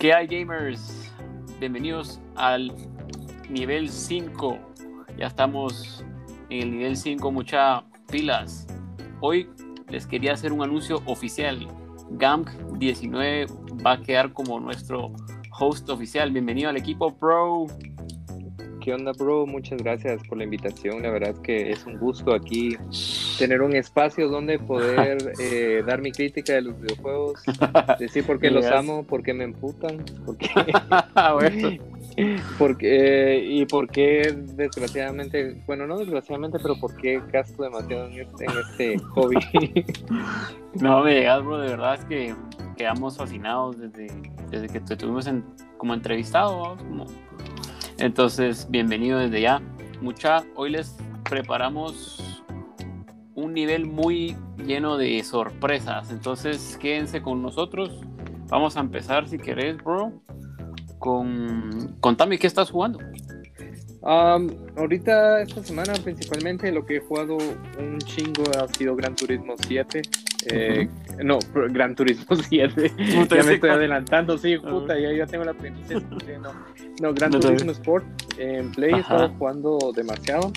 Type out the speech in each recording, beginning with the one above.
¿Qué hay gamers? Bienvenidos al nivel 5. Ya estamos en el nivel 5, muchas pilas. Hoy les quería hacer un anuncio oficial. GAMP19 va a quedar como nuestro host oficial. Bienvenido al equipo Pro. ¿Qué onda, bro? Muchas gracias por la invitación. La verdad es que es un gusto aquí tener un espacio donde poder eh, dar mi crítica de los videojuegos, decir por qué los amo, por qué me emputan, por qué, porque, y por qué desgraciadamente, bueno, no desgraciadamente, pero por qué gasto demasiado en este, en este hobby. no me digas, bro, de verdad es que quedamos fascinados desde, desde que te tuvimos en, como entrevistado, como entonces, bienvenido desde ya. Mucha, hoy les preparamos un nivel muy lleno de sorpresas. Entonces, quédense con nosotros. Vamos a empezar, si querés, bro, con... Contame qué estás jugando. ahorita, esta semana, principalmente lo que he jugado un chingo ha sido Gran Turismo 7. Eh, no, Gran Turismo 7. ya me estoy adelantando, sí, puta, ya, ya tengo la premisa. No, no, Gran Turismo Sport en Play he estado jugando demasiado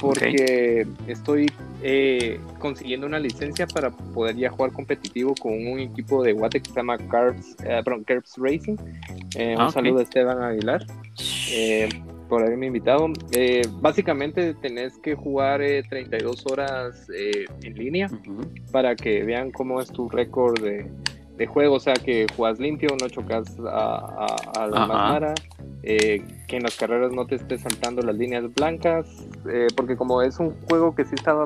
porque estoy eh, consiguiendo una licencia para poder ya jugar competitivo con un equipo de Guate que se llama Carbs, eh, Racing. Eh, un ah, saludo a Esteban Aguilar por haberme invitado. básicamente tenés que jugar 32 horas en línea para que vean cómo es tu récord de, de juego, o sea, que juegas limpio, no chocas a, a, la manara, eh, que en las carreras no te estés saltando las líneas blancas, eh, porque como es un juego que sí estaba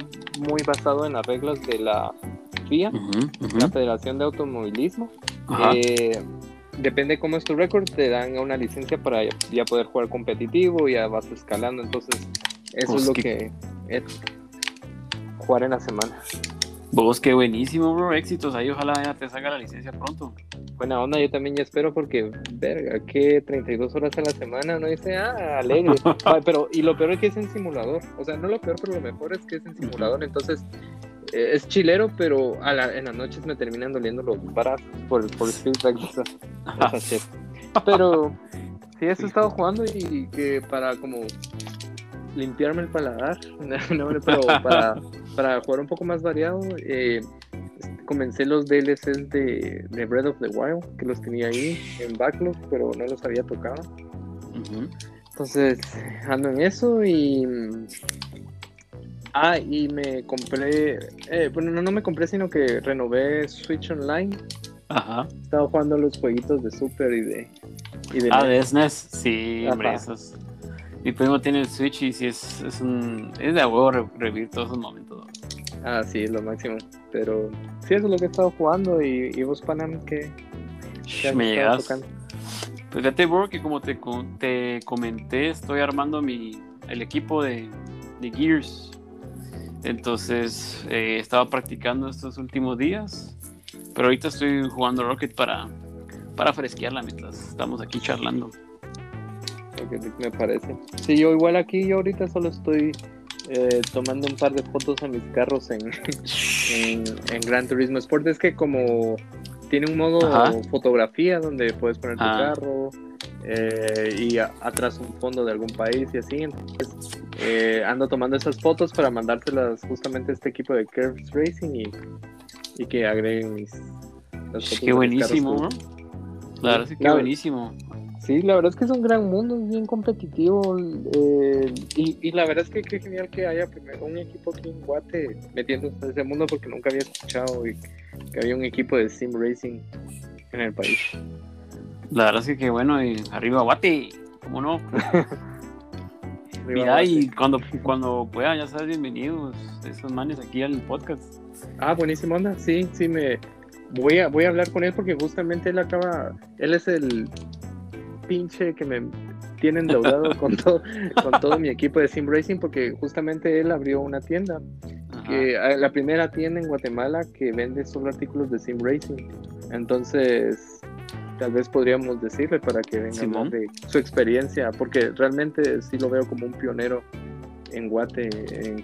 muy basado en las reglas de la FIA, la Federación de Automovilismo, eh, depende cómo es tu récord, te dan una licencia para ya poder jugar competitivo, ya vas escalando, entonces eso pues es lo que es jugar en la semana. Vos, qué buenísimo, bro. Éxitos ahí. Ojalá ya te salga la licencia pronto. Buena onda, yo también ya espero porque, verga, que 32 horas a la semana, no dice, ah, alegre. pero, y lo peor es que es en simulador. O sea, no lo peor, pero lo mejor es que es en simulador. Entonces, eh, es chilero, pero a la, en las noches me terminan doliendo los brazos por, por el feedback de esa, Pero, sí, eso he estado jugando y que para como limpiarme el paladar, no, pero para, para, jugar un poco más variado, eh, comencé los DLCs de, de, Breath of the Wild, que los tenía ahí en backlog, pero no los había tocado. Entonces, ando en eso y... Ah, y me compré, eh, bueno, no, no me compré, sino que renové Switch Online. Ajá. Estaba jugando los jueguitos de Super y de... Y de ah, de SNES, e sí, hombre, esos mi primo tiene el Switch y sí es, es un. Es de huevo revivir todos esos momentos. Ah, sí, es lo máximo. Pero sí, eso es lo que he estado jugando. ¿Y, y vos, Panam, que me llegas? Pues fíjate, bro, que como te, te comenté, estoy armando mi, el equipo de, de Gears. Entonces, eh, estaba practicando estos últimos días. Pero ahorita estoy jugando Rocket para, para fresquearla mientras estamos aquí charlando me parece. Sí, yo igual aquí, yo ahorita solo estoy eh, tomando un par de fotos a mis carros en, en, Gran Turismo Sport. Es que como tiene un modo fotografía donde puedes poner tu ah. carro eh, y atrás un fondo de algún país y así. Entonces eh, ando tomando esas fotos para mandárselas justamente a este equipo de Curves Racing y, y que agreguen mis... Qué buenísimo, ¿no? Claro, sí, qué buenísimo. Sí, la verdad es que es un gran mundo, es bien competitivo. Eh, y, la verdad es que qué genial que haya primero un equipo aquí en Guate metiéndose en ese mundo porque nunca había escuchado y que había un equipo de sim racing en el país. La verdad es que qué bueno, y arriba Guate, ¿cómo no? Mira, y cuando, cuando puedan, ya sabes, bienvenidos esos manes aquí al podcast. Ah, buenísima onda, sí, sí, me voy a, voy a hablar con él porque justamente él acaba, él es el pinche que me tiene endeudado con todo, con todo mi equipo de Sim Racing porque justamente él abrió una tienda. Que, ah, la primera tienda en Guatemala que vende solo artículos de Sim Racing. Entonces, tal vez podríamos decirle para que venga de su experiencia, porque realmente sí lo veo como un pionero en Guate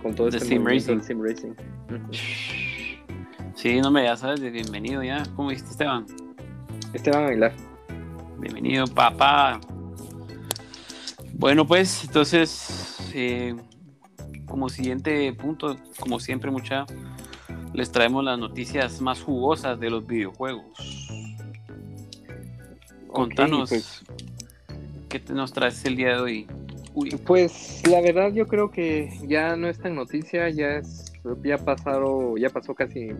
con todo este sim racing. sim racing. Sí, no me ya sabes, de bienvenido ya. ¿Cómo dijiste, Esteban? Esteban Aguilar. Bienvenido, papá. Bueno, pues entonces, eh, como siguiente punto, como siempre, mucha, les traemos las noticias más jugosas de los videojuegos. Contanos pues. qué te nos traes el día de hoy. Pues la verdad yo creo que ya no es tan noticia, ya es ya pasaron, ya pasó casi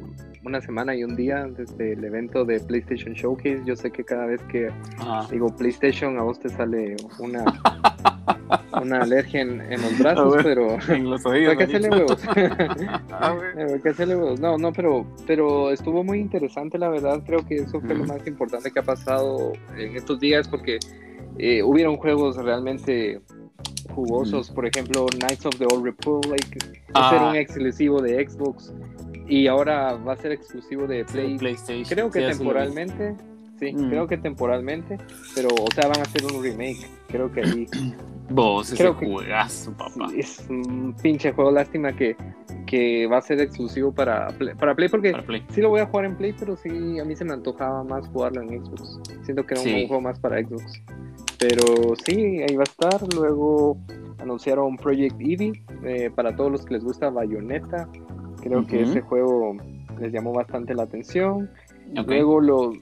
una semana y un día desde el evento de PlayStation Showcase. Yo sé que cada vez que digo PlayStation a vos te sale una una alergia en, los brazos, pero en los oídos. ¿Qué hacerle huevos? Ah, ¿Qué hacerle huevos? No, no, pero pero estuvo muy interesante la verdad. Creo que eso fue lo más importante que ha pasado en estos días porque eh, hubieron juegos realmente jugosos, por ejemplo, Knights of the Old Republic, va a ser un exclusivo de Xbox y ahora va a ser exclusivo de PlayStation. Creo que temporalmente, sí, creo que temporalmente, pero o sea, van a hacer un remake, creo que ahí. Vos, creo ese juegazo, papá. es un pinche juego, lástima que, que va a ser exclusivo para Play, para Play porque sí lo voy a jugar en Play, pero sí a mí se me antojaba más jugarlo en Xbox. Siento que era un juego más para Xbox. Pero sí, ahí va a estar. Luego anunciaron Project Eevee eh, para todos los que les gusta Bayonetta. Creo que ese juego les llamó bastante la atención. Luego lo,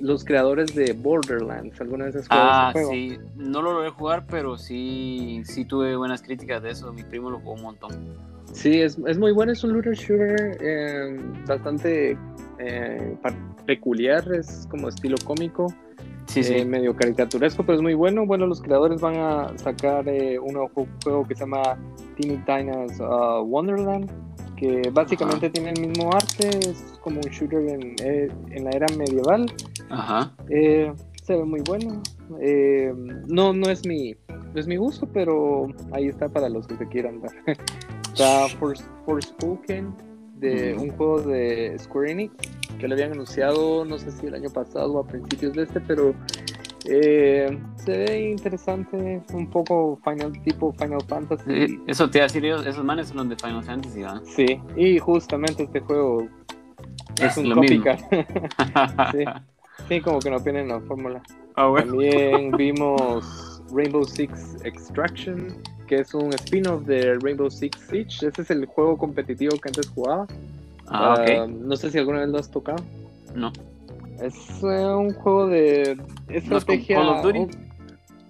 los creadores de Borderlands, ¿alguna vez has jugado ah, ese juego? Sí, no lo logré jugar, pero sí, sí tuve buenas críticas de eso. Mi primo lo jugó un montón. Sí, es, es muy bueno, es un looter shooter eh, bastante eh, peculiar, es como estilo cómico. Sí, sí. Eh, medio caricaturesco, pero es muy bueno. Bueno, los creadores van a sacar eh, un juego que se llama Teeny Tina's uh, Wonderland, que básicamente tiene el mismo arte, es como un shooter en, eh, en la era medieval. Ajá. se ve muy bueno. no, no es mi, no es mi gusto, pero ahí está para los que se quieran dar. está Forspoken, de un juego de Square Enix que lo habían anunciado, no sé si el año pasado o a principios de este, pero eh, se ve interesante, un poco final, tipo Final Fantasy. eso te iba a decir, esos manes son los de Final Fantasy, ¿verdad? Sí, y justamente este juego es, un copycat. sí. sí, como que no tienen la fórmula. Ah, bueno. También vimos Rainbow Six Extraction, que es un spin-off de Rainbow Six Siege. Ese es el juego competitivo que antes jugaba. Ah, ah, no sé si alguna vez lo has tocado. No. Es eh, un juego de estrategia. ¿Call of Duty?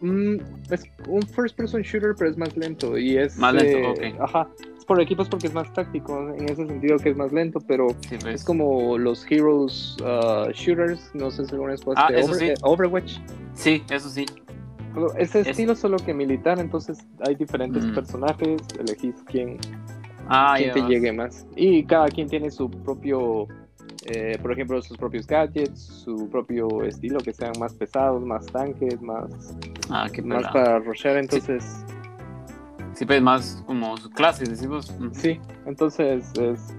Mm, es un first person shooter, pero es más lento. Y es. Más lento, eh, Ajá. Es por equipos porque es más táctico. En ese sentido que es más lento, pero pues. es como los Heroes uh, Shooters. No sé si alguna vez ah, eso sí. Overwatch. Sí, eso sí. Ese estilo solo que militar, entonces hay diferentes mm. personajes, elegís quién, ah, quién te llegue más. Y cada quien tiene su propio, eh, por ejemplo, sus propios gadgets, su propio estilo, que sean más pesados, más tanques, más, ah, más para rushear, entonces... Sí. pues más como clases, decimos. Sí, entonces,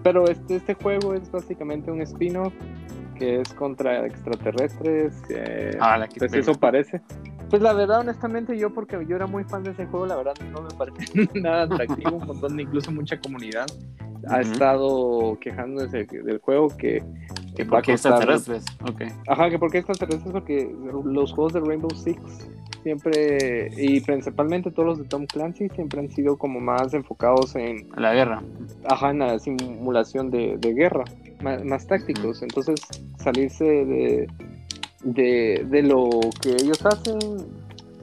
pero este, este juego es básicamente un spin-off que es contra extraterrestres. ah, pues eso parece. Pues la verdad, honestamente, yo porque yo era muy fan de ese juego, la verdad no me parece nada atractivo. Un montón, incluso mucha comunidad ha estado quejándose del juego que, que ¿Por qué extraterrestres? Okay. Ajá, que por qué extraterrestres, porque los juegos de Rainbow Six siempre, y principalmente todos los de Tom Clancy, siempre han sido como más enfocados en... La guerra. Ajá, en la simulación de, guerra, más, más tácticos. Entonces, salirse de de, de lo que ellos hacen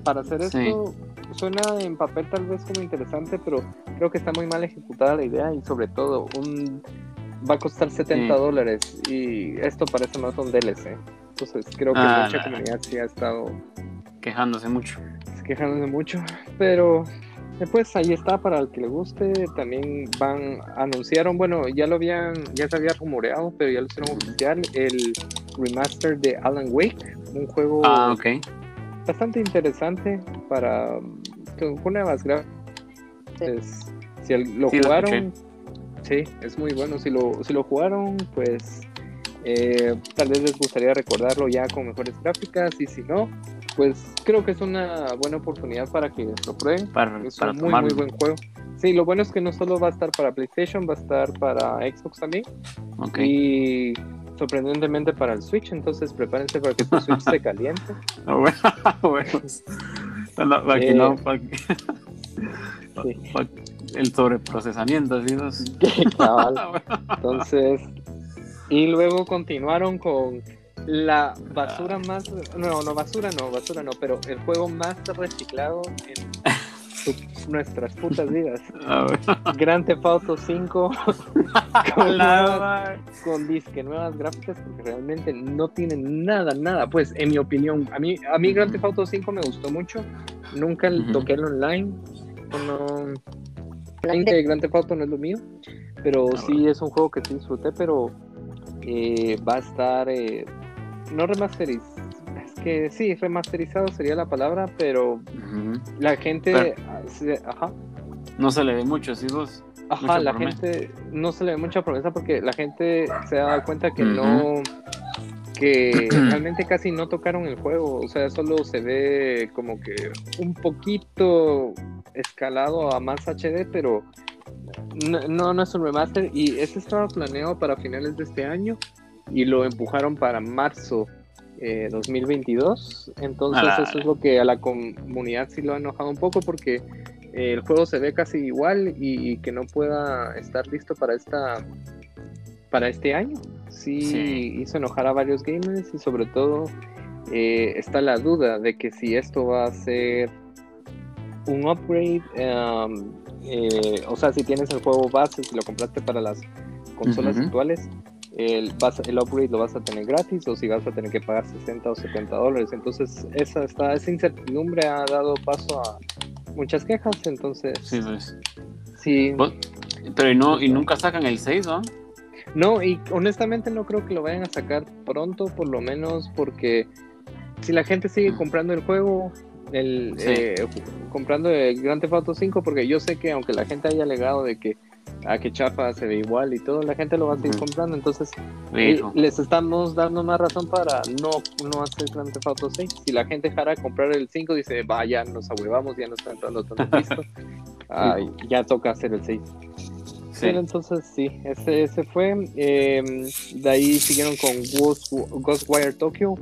para hacer esto suena en papel tal vez como interesante, pero creo que está muy mal ejecutada la idea y sobre todo un va a costar 70 dólares y esto parece más un DLC. Entonces creo que ah, mucha comunidad sí ha estado quejándose mucho. Quejándose mucho, pero pues ahí está para el que le guste. También van, anunciaron, bueno, ya lo habían, ya se había rumoreado, pero ya lo hicieron oficial, el remaster de Alan Wake, un juego ah, bastante interesante para con nuevas gráficas. Si lo jugaron, sí, es muy bueno. Si lo, si lo jugaron, pues eh, tal vez les gustaría recordarlo ya con mejores gráficas y si no, pues creo que es una buena oportunidad para que lo prueben. Para, es un muy, muy buen juego. Sí, lo bueno es que no solo va a estar para PlayStation, va a estar para Xbox también. Okay. Y sorprendentemente para el Switch, entonces prepárense para que tu Switch se caliente. Ah, bueno, bueno. Para que no, para el sobreprocesamiento, así Entonces, y luego continuaron con la basura más, no, no basura, no, basura no, pero el juego más reciclado en nuestras putas vidas. Grand Theft Auto 5 con, nuevas, con disque nuevas gráficas porque realmente no tienen nada, nada. Pues en mi opinión, a mí, a mí Grand Theft Auto 5 me gustó mucho. Nunca toqué el online. No, que Grand Theft Auto no es lo mío, pero ah, sí es un juego que sí disfruté, pero eh, va a estar eh, no remasterizado que sí, remasterizado sería la palabra, pero la gente... ajá. No se le ve mucho, ¿sí vos? Ajá, la gente no se le ve mucha promesa porque la gente se ha dado cuenta que no que realmente casi no tocaron el juego, o sea, solo se ve como que un poquito escalado a más HD, pero no, no es un remaster y ese estaba planeado para finales de este año y lo empujaron para marzo 2022. Eh, Entonces eso es lo que a la comunidad sí lo ha enojado un poco porque eh, el juego se ve casi igual y, que no pueda estar listo para esta para este año. Sí, hizo enojar a varios gamers y sobre todo eh, está la duda de que si esto va a ser un upgrade, um, o sea, si tienes el juego base, si lo compraste para las consolas actuales, el, el upgrade lo vas a tener gratis o si vas a tener que pagar 60 o 70 dólares. Entonces, esa, esta, esa incertidumbre ha dado paso a muchas quejas. Entonces, sí, pues. sí. Pero y, no, y nunca sacan el 6, ¿no? No, y honestamente no creo que lo vayan a sacar pronto, por lo menos porque si la gente sigue mm. comprando el juego, el eh, comprando el Grand Theft Auto 5, porque yo sé que aunque la gente haya alegado de que a que chapa se ve igual y todo, la gente lo va a seguir comprando. Entonces, eh, les estamos dando más razón para no, no hacer Grand Theft Auto 6. Si la gente dejara de comprar el 5, dice, vaya, nos ahuevamos, ya no está entrando tanto listo. ya toca hacer el 6. entonces sí, ese, ese fue. Em, de ahí siguieron con Ghost, Ghostwire Tokyo.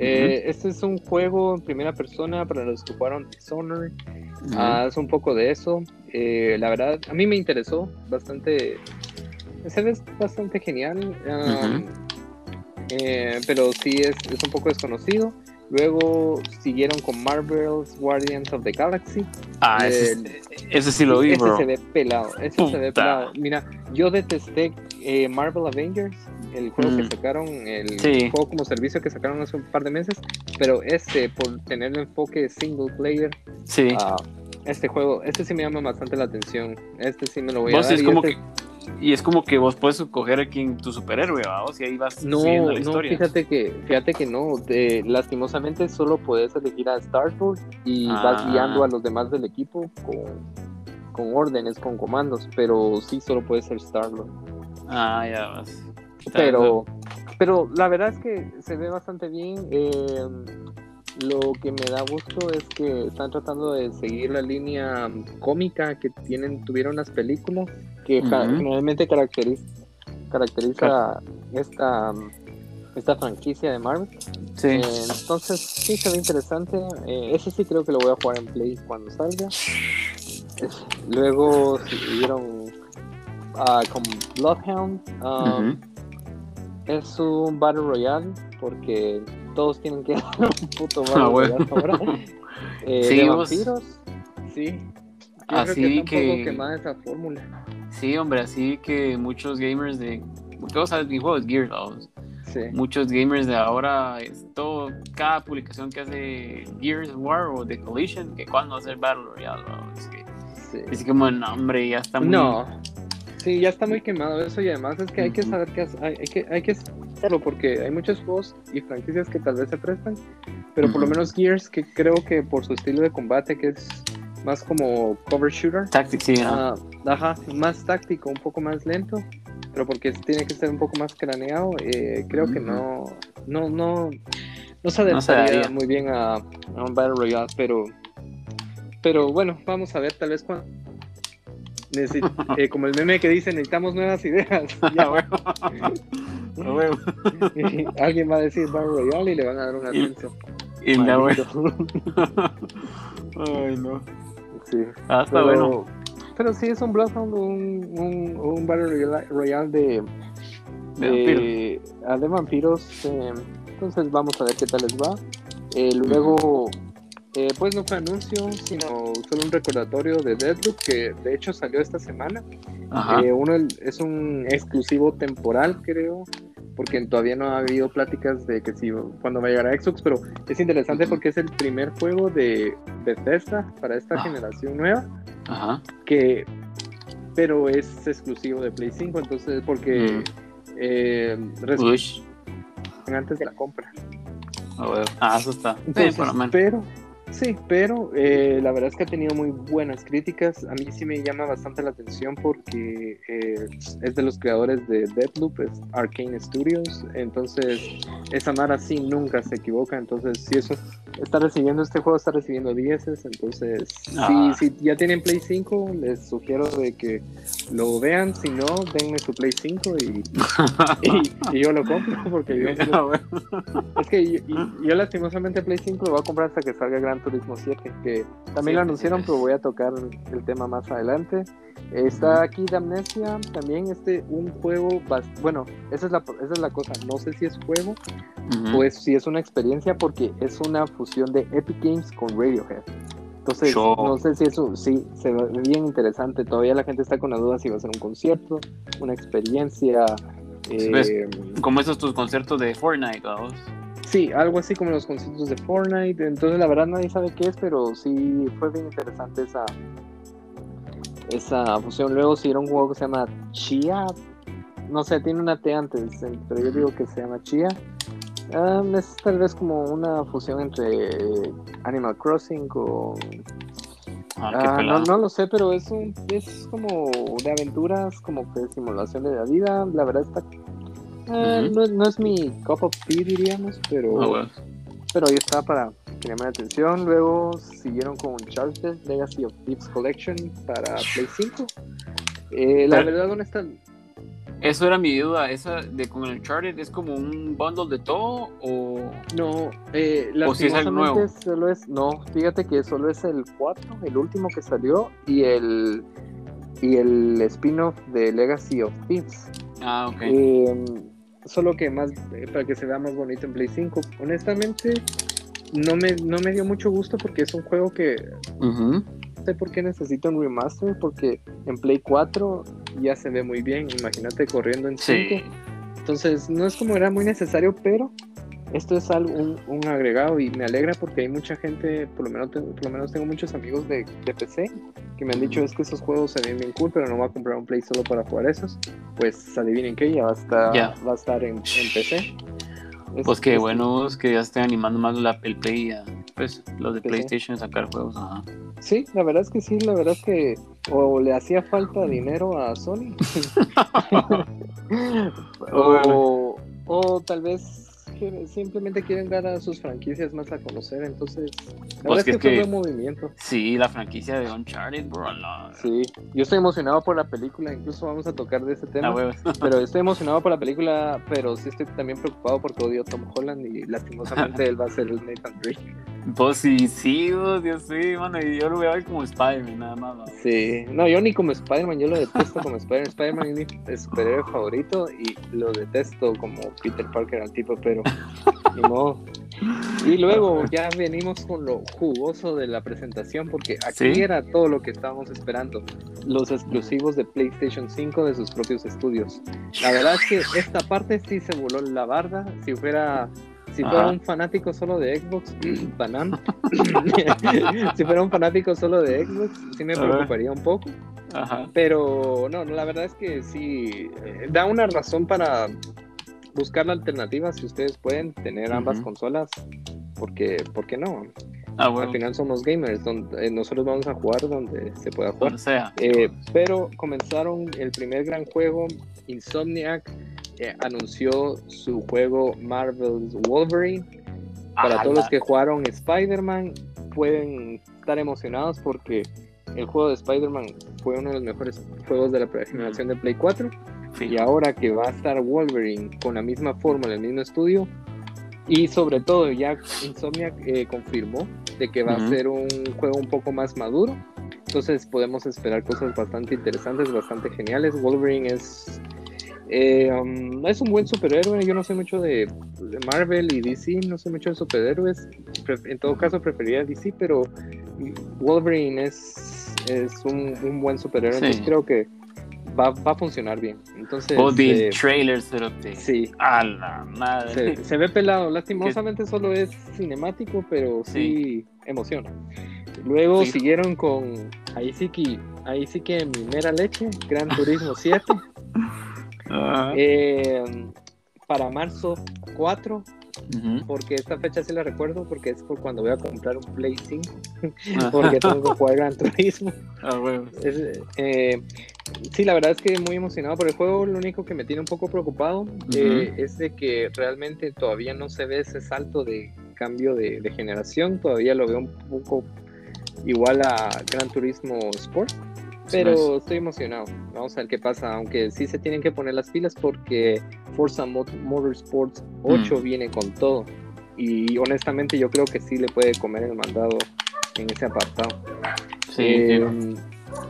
Eh, este es un juego en primera persona para los que jugaron Dishonored. Ah, es un poco de eso. Eh, la verdad, a mí me interesó bastante. Se ve bastante genial. Eh, pero sí es, es, un poco desconocido. Luego siguieron con Marvel's Guardians of the Galaxy. Ah, ese, ese sí lo vi, ese se ve pelado. Ese se ve pelado. Mira, yo detesté Marvel Avengers el juego que mm. sacaron, el juego como servicio que sacaron hace un par de meses, pero este, por tener el enfoque single player, sí. Ah, este juego, este sí me llama bastante la atención, este sí me lo voy a dar. Es como este que, y es como que vos puedes escoger a quien tu superhéroe, ¿vamos? Y ahí vas no, la historia. No, fíjate que, fíjate que no, lastimosamente solo puedes elegir a Star-Lord y vas ah. guiando a los demás del equipo con, con órdenes, con comandos, pero sí solo puedes ser Star-Lord. Ah, ya vas. Pero, pero la verdad es que se ve bastante bien. Eh, lo que me da gusto es que están tratando de seguir la línea cómica que tienen, tuvieron las películas, que generalmente caracteriza, caracteriza esta, esta franquicia de Marvel. Eh, entonces, sí, se ve interesante. Eh, ese sí creo que lo voy a jugar en Play cuando salga. Luego siguieron uh, con Bloodhound. Um, es un Battle Royale porque todos tienen que dar un puto Battle ah, ahora. Eh, sí, de vampiros, sí. así que, esa fórmula. Sí, hombre, así que muchos gamers de. Porque vos sabes, mi juego es Gears, sí. Muchos gamers de ahora, es todo, cada publicación que hace Gears War o The Collision, que cuando hacer Battle Royale, es que. Sí. Es como, no, hombre, ya está muy. No, Sí, ya está muy quemado eso y además es que hay que saber que hay, que hay que hacerlo porque hay muchos juegos y franquicias que tal vez se prestan, pero por lo menos Gears que creo que por su estilo de combate que es más como cover shooter, táctico, sí, ah, ajá, más táctico, un poco más lento, pero porque tiene que ser un poco más craneado, eh, creo que no no no no se adaptaría muy bien a, a un Battle Royale, pero pero bueno, vamos a ver tal vez cuando eh, como el meme que dice, necesitamos nuevas ideas. Alguien va a decir Battle Royale y le van a dar un ascenso. Y, la Ay, no. Sí. Ah, está bueno. Pero sí es un Bloodhound, un, un, un Battle Royale de, de, ah, de vampiros. Eh, entonces vamos a ver qué tal les va. Eh, luego, eh, pues no fue anuncio, sino solo un recordatorio de Deadloop que de hecho salió esta semana. Eh, uno es un exclusivo temporal, creo, porque todavía no ha habido pláticas de que si cuando va a llegar a Xbox, pero es interesante porque es el primer juego de Bethesda para esta Ah. generación nueva, Ajá. que pero es exclusivo de Play 5, entonces porque eh, resulta Ush. antes de la compra. Ah, bueno. Ah, eso está. Entonces, pero, sí, pero eh, la verdad es que ha tenido muy buenas críticas. A mí sí me llama bastante la atención porque eh, es de los creadores de Deathloop, es Arcane Studios. Entonces, esa Mara sí nunca se equivoca. Entonces, si eso está recibiendo este juego, está recibiendo 10. Entonces, Ah. si, si ya tienen Play 5, les sugiero de que lo vean. Si no, denme su Play 5 y, y, y yo lo compro porque yo Ah, es que yo, yo lastimosamente Play 5 lo voy a comprar hasta que salga Gran Turismo 7, que también lo anunciaron, pero voy a tocar el tema más adelante. Está aquí Damnesia, también este un juego, bueno, esa es la esa es la cosa, no sé si es juego Ujú. o es, si es una experiencia porque es una fusión de Epic Games con Radiohead. Entonces, no sé si eso sí se ve bien interesante. Todavía la gente está con la duda si va a ser un concierto, una experiencia. Ves. eh, Como esos tus conciertos de Fortnite, vamos. Sí, algo así como los conciertos de Fortnite. Entonces, la verdad, nadie sabe qué es, pero sí fue bien interesante esa, esa fusión. Luego siguieron un juego que se llama Chia. No sé, tiene una T antes, pero yo digo que se llama Chia. Ah, es tal vez como una fusión entre Animal Crossing o. Ah, Ah, no, no lo sé, pero es un es como de aventuras, como que simulación de la vida. La verdad está. eh, no, no es mi cup of tea, diríamos, pero. Ah, bueno. Pero ahí está para que llame la atención. Luego siguieron con Uncharted Legacy of Thieves Collection para Play 5. Eh, la verdad, ¿dónde están? Eso era mi duda. ¿Esa de con el Uncharted es como un bundle de todo o.? No, eh, ¿O si es algo nuevo? solo es. No, fíjate que solo es el 4, el último que salió, y el. Y el spin-off de Legacy of Thieves. Ah, ok. Eh, solo que más, eh, para que se vea más bonito en Play 5. Honestamente, no me, no me dio mucho gusto porque es un juego que sé por qué necesita un remaster, porque en Play 4 ya se ve muy bien, imagínate corriendo en 5. Sí. Entonces, no es como era muy necesario, pero esto es algo, un, un agregado y me alegra porque hay mucha gente, por lo menos, por lo menos tengo muchos amigos de, de PC que me han dicho es que esos juegos se ven bien cool, pero no voy a comprar un Play solo para jugar esos. Pues adivinen que ya va a estar, Ya. Va a estar en, en PC. Es- Pues qué es- bueno es que ya estén animando más la, el Play, a, pues los de sí. PlayStation sacar juegos. Ajá. Sí, la verdad es que sí, la verdad es que o le hacía falta dinero a Sony o, o tal vez simplemente quieren dar a sus franquicias más a conocer, entonces la Pues verdad que es que, es fue que- buen movimiento. Sí, la franquicia de Uncharted, bro. La... Sí, yo estoy emocionado por la película, incluso vamos a tocar de ese tema. Huevo. Pero estoy emocionado por la película, pero sí estoy también preocupado porque odio a Tom Holland y lastimosamente él va a ser el Nathan Drake. Pues sí, sí, Dios sí, mano. Y yo lo voy a ver como Spider-Man, nada más. ¿no? Sí, no, yo ni como Spider-Man, yo lo detesto como Spider-Man. Spider-Man es mi superhéroe favorito y lo detesto como Peter Parker al tipo, pero Y luego ya venimos con lo jugoso de la presentación, porque aquí Sí. era todo lo que estábamos esperando. Los exclusivos de PlayStation 5 de sus propios estudios. La verdad es que esta parte sí se voló la barda. Si fuera, si fuera Ajá. un fanático solo de Xbox, banán. si fuera un fanático solo de Xbox, sí me preocuparía un poco. Ajá. Pero no, no, la verdad es que sí, eh, da una razón para buscar la alternativa si ustedes pueden tener ambas consolas, porque, ¿por qué no? Ah, Al final somos gamers, donde, eh, nosotros vamos a jugar donde se pueda jugar. Sea. Eh, pero comenzaron el primer gran juego, Insomniac eh, anunció su juego Marvel's Wolverine. Para Ah, todos los que jugaron Spider-Man, pueden estar emocionados porque el juego de Spider-Man fue uno de los mejores juegos de la generación de Play 4. Y ahora que va a estar Wolverine con la misma fórmula, el mismo estudio, y sobre todo ya Insomniac eh, confirmó de que va a ser un juego un poco más maduro. Entonces podemos esperar cosas bastante interesantes, bastante geniales. Wolverine es eh, um, es un buen superhéroe. Yo no sé mucho de, Marvel y DC, no sé mucho de superhéroes. En todo caso, preferiría DC, pero Wolverine es, es un, buen superhéroe. Entonces creo que va, va, a funcionar bien. Entonces, oh, eh, trailers, pero sí. A la madre. Se, ve pelado. Lastimosamente solo es cinemático, pero sí, emociona. Luego siguieron con. Ahí sí que. Ahí sí que mi mera leche. Gran Turismo 7. Eh, para marzo 4, porque esta fecha sí la recuerdo, porque es por cuando voy a comprar un Play 5, porque tengo que jugar Gran Turismo. Ah, eh, sí, la verdad es que muy emocionado por el juego. Lo único que me tiene un poco preocupado eh, es de que realmente todavía no se ve ese salto de cambio de, de generación. Todavía lo veo un poco igual a Gran Turismo Sport. Pero estoy emocionado. Vamos a ver qué pasa. Aunque sí se tienen que poner las pilas porque Forza Motorsports 8 mm. viene con todo. Y honestamente yo creo que sí le puede comer el mandado en ese apartado. Sí, eh,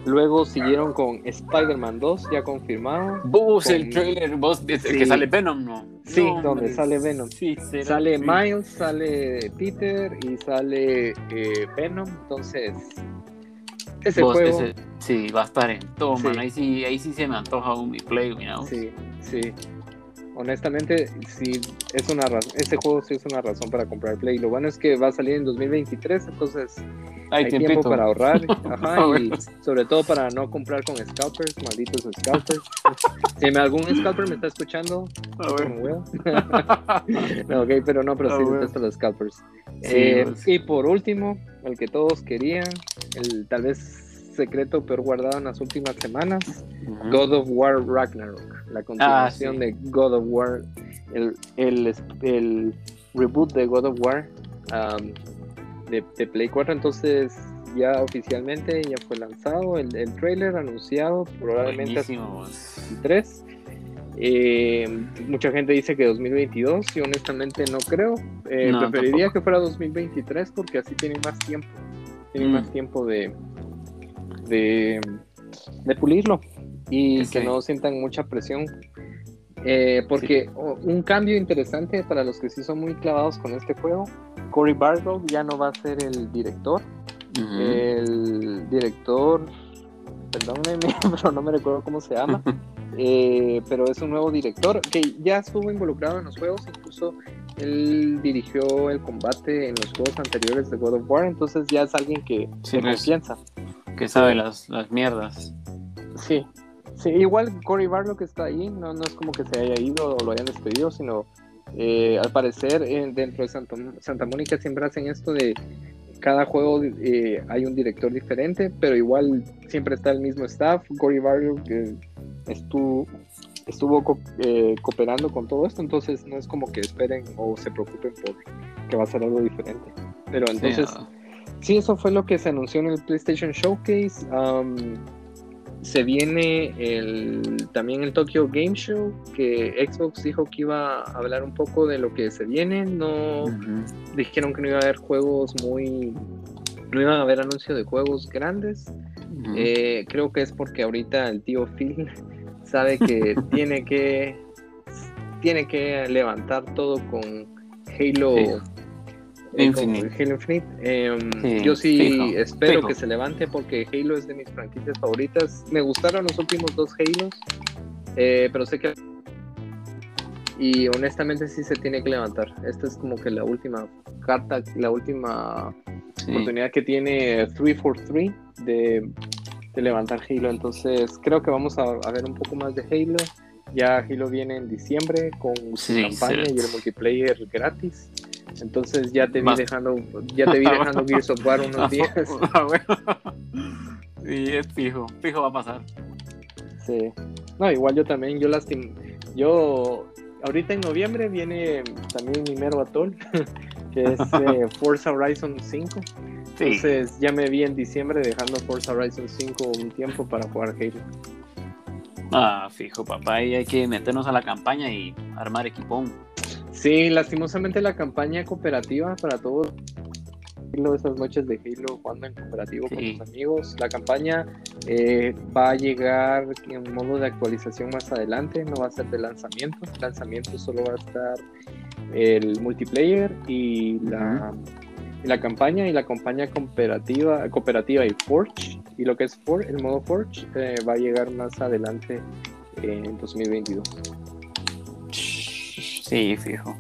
Luego siguieron con Spider-Man 2, ya confirmado. Vos, el trailer, vos, que sale Venom, ¿no? Sí, donde sale Venom. Sí, sale Miles, sale Peter y sale eh, Venom. Entonces, ese juego. sí, va a estar en todo, Ahí sí, ahí sí se me antoja un mi play, you Sí, sí. Honestamente, sí, es una razón. Este juego sí es una razón para comprar Play. Lo bueno es que va a salir en 2023, entonces hay, tiempo para ahorrar. Ajá, y sobre todo para no comprar con scalpers, malditos scalpers. si algún scalper me está escuchando, no, ok, pero no, pero sí, detesto los scalpers. Eh, y por último, el que todos querían, el tal vez secreto peor guardado en las últimas semanas, God of War Ragnarok, la continuación ah, de God of War, el, el, el, reboot de God of War um, de, Play 4, entonces ya oficialmente ya fue lanzado el, el trailer anunciado probablemente 3 eh, mucha gente dice que 2022 y honestamente no creo. Eh, preferiría que fuera 2023 porque así tienen más tiempo. Tienen más mm. tiempo de, de, pulirlo y que no sientan mucha presión. Eh, porque un cambio interesante para los que sí son muy clavados con este juego, Cory Barlow ya no va a ser el director. El director, perdónenme, pero no me recuerdo cómo se llama. Eh, pero es un nuevo director que ya estuvo involucrado en los juegos, incluso él dirigió el combate en los juegos anteriores de God of War, entonces ya es alguien que se piensa. Que sabe las, las mierdas. Sí, sí, igual Cory Barlow que está ahí, no, no es como que se haya ido o lo hayan despedido, sino eh, al parecer eh, dentro de Santa, Santa Mónica siempre hacen esto de cada juego eh, hay un director diferente, pero igual siempre está el mismo staff. Cory Barlow que estuvo, estuvo eh, cooperando con todo esto, entonces no es como que esperen o se preocupen por que va a ser algo diferente. Pero entonces, sí, eso fue lo que se anunció en el PlayStation Showcase. se viene el, también el Tokyo Game Show, que Xbox dijo que iba a hablar un poco de lo que se viene. No dijeron que no iba a haber juegos muy. No iban a haber anuncios de juegos grandes. Eh, creo que es porque ahorita el tío Phil sabe que tiene que tiene que levantar todo con Halo Infinite. Halo Infinite. Em, yo sí espero que se levante porque Halo es de mis franquicias favoritas. Me gustaron los últimos dos Halos, eh, pero sé que y honestamente sí se tiene que levantar. Esta es como que la última carta, la última oportunidad que tiene 343 de de levantar Halo. Entonces creo que vamos a, ver un poco más de Halo. Ya Halo viene en diciembre con su campaña y el multiplayer gratis. Entonces ya te vi dejando, ya te vi dejando Gears of War unos días. Ah, sí, es fijo, fijo va a pasar. Sí. No, igual yo también, yo lastim, yo ahorita en noviembre viene también mi mero atol, que es eh, Forza Horizon 5. Entonces ya me vi en diciembre dejando Forza Horizon 5 un tiempo para jugar Halo. Ah, fijo, papá, y hay que meternos a la campaña y armar equipón. Sí, lastimosamente la campaña cooperativa para todos esas noches de Halo jugando en cooperativo con los amigos. La campaña eh, va a llegar en modo de actualización más adelante, no va a ser de lanzamiento. El lanzamiento solo va a estar el multiplayer y la, la campaña y la campaña cooperativa, cooperativa y Forge. Y lo que es Forge, el modo Forge eh, va a llegar más adelante en 2022. Sí, fijo.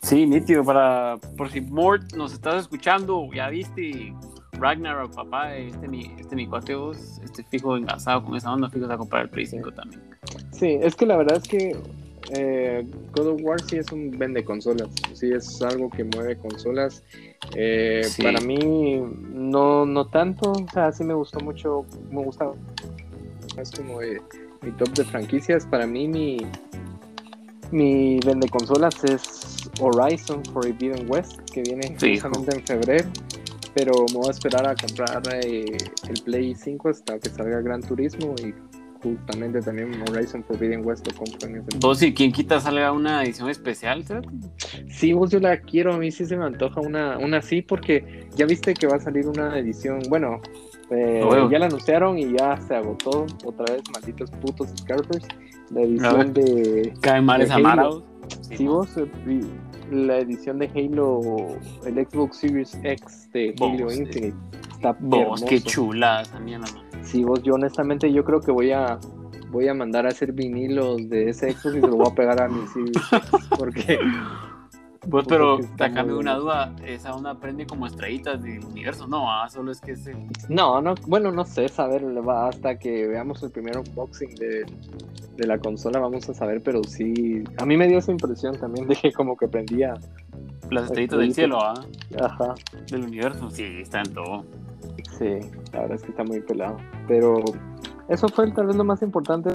Sí, nítido, para, por si Mort nos estás escuchando, ya viste, Ragnarok, papá, este mi, este mi cuate vos, este fijo engasado con esa onda, fijo a comprar el Play 5 también. Sí, es que la verdad es que eh, God of War sí es un vende consolas, sí es algo que mueve consolas. Eh, Para mí no, no tanto, o sea, sí me gustó mucho, me gusta, es como mi top de franquicias. Para mí mi mi vende consolas es Horizon Forbidden West, que viene justamente en febrero. Pero me voy a esperar a comprar eh, el Play 5 hasta que salga Gran Turismo y justamente también Horizon Forbidden West lo compro en ese ¿Vos y quién quita salga una edición especial? Sí, vos yo la quiero, a mí sí se me antoja una, una así porque ya viste que va a salir una edición, bueno, eh, ya la anunciaron y ya se agotó otra vez, malditos putos Scarpers la edición de. Caen males amados. Sí, vos, eh, la edición de Halo, el Xbox Series X de Halo Infinite. Está vos, qué chula esa mierda, Sí, vos, yo honestamente yo creo que voy a voy a mandar a hacer vinilos de ese Xbox y se lo voy a pegar a mi Series X porque pues, pero sacame una duda, esa onda prende como estrellitas del universo, no, ah, solo es que ese... No, no, bueno, no sé, saber, hasta que veamos el primer unboxing de, la consola vamos a saber, pero sí, a mí me dio esa impresión también de que como que prendía... Las estrellitas del cielo, ¿ah? Ajá. Del universo, sí, está en todo. Sí, la verdad es que está muy pelado, pero eso fue tal vez lo más importante.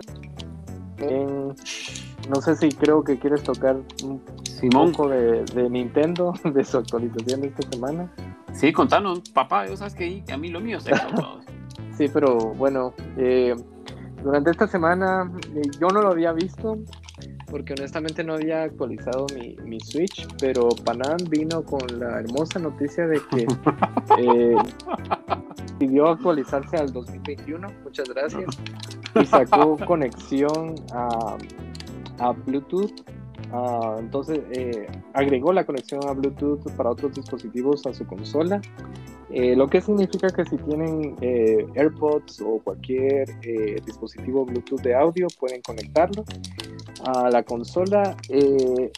no sé si creo que quieres tocar un Simón. poco de, Nintendo, de su actualización de esta semana. Sí, contanos, papá, yo sabes que a mí lo mío se Sí, pero bueno, eh, durante esta semana eh, yo no lo había visto porque honestamente no había actualizado mi, mi Switch, pero Panam vino con la hermosa noticia de que eh, pidió actualizarse al 2021, muchas gracias, y sacó conexión a, a Bluetooth Ah, entonces eh, agregó la conexión a Bluetooth para otros dispositivos a su consola, eh, lo que significa que si tienen eh, AirPods o cualquier dispositivo Bluetooth de audio pueden conectarlo a la consola.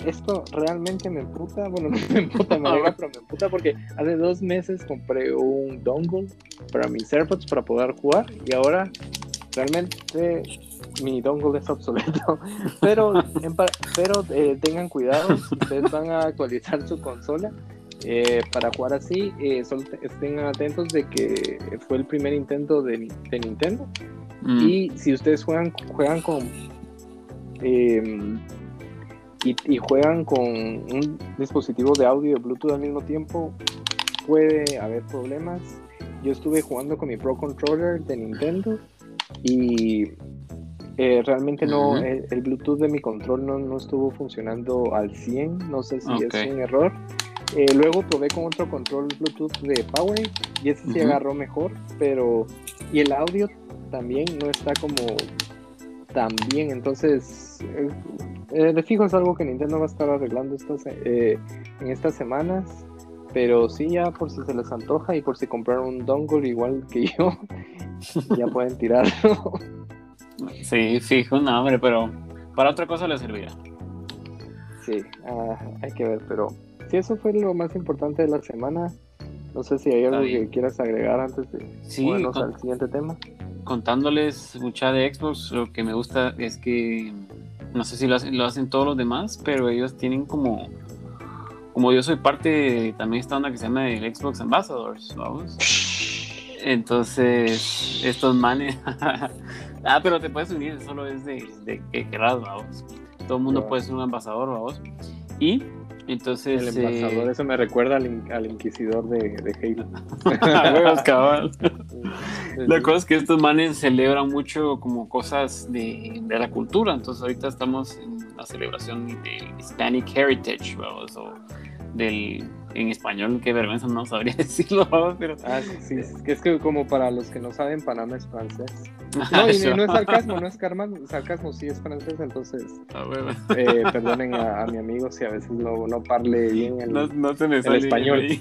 esto realmente me emputa, bueno, no me emputa, me alegra, pero me emputa porque hace dos meses compré un dongle para mis AirPods para poder jugar y ahora realmente mi dongle es obsoleto, pero, pero eh, tengan cuidado, ustedes van a actualizar su consola eh, para jugar así, eh, estén atentos de que fue el primer intento de, Nintendo mm. y si ustedes juegan, juegan con em, y, juegan con un dispositivo de audio y Bluetooth al mismo tiempo, puede haber problemas. Yo estuve jugando con mi Pro Controller de Nintendo y eh, realmente no, el, Bluetooth de mi control no, no, estuvo funcionando al 100, no sé si es un error. Eh, luego probé con otro control Bluetooth de Power y ese sí agarró mejor, pero y el audio también no está como tan bien, entonces eh, de fijo es algo que Nintendo va a estar arreglando estas, en estas semanas, pero sí ya por si se les antoja y por si compraron un dongle igual que yo, ya pueden tirarlo. Sí, fijo, no, hombre, pero para otra cosa le servirá. Sí, ah, hay que ver, pero si eso fue lo más importante de la semana. No sé si hay algo que quieras agregar antes de sí, al siguiente tema. Contándoles mucha de Xbox, lo que me gusta es que no sé si lo hacen, lo hacen todos los demás, pero ellos tienen como como yo soy parte de también esta onda que se llama el Xbox Ambassadors, vamos. Entonces, estos manes Ah, pero te puedes unir, solo es de, de que querrás, vamos. Todo el mundo puede ser un embajador, vamos. Y entonces. El embajador, eh, eso me recuerda al, al inquisidor de, de Halo. Huevos, cabal. La cosa es que estos manes celebran mucho como cosas de, de la cultura, entonces ahorita estamos en la celebración del Hispanic Heritage, vamos, o del en español, qué vergüenza, no sabría decirlo, pero... Ah, sí, es que es que como para los que no saben, Panamá es francés. No, y no, es sarcasmo, no es sarcasmo, sí es francés, entonces ah, eh, perdonen a, mi amigo si a veces no, no parle bien el, no, se me el español.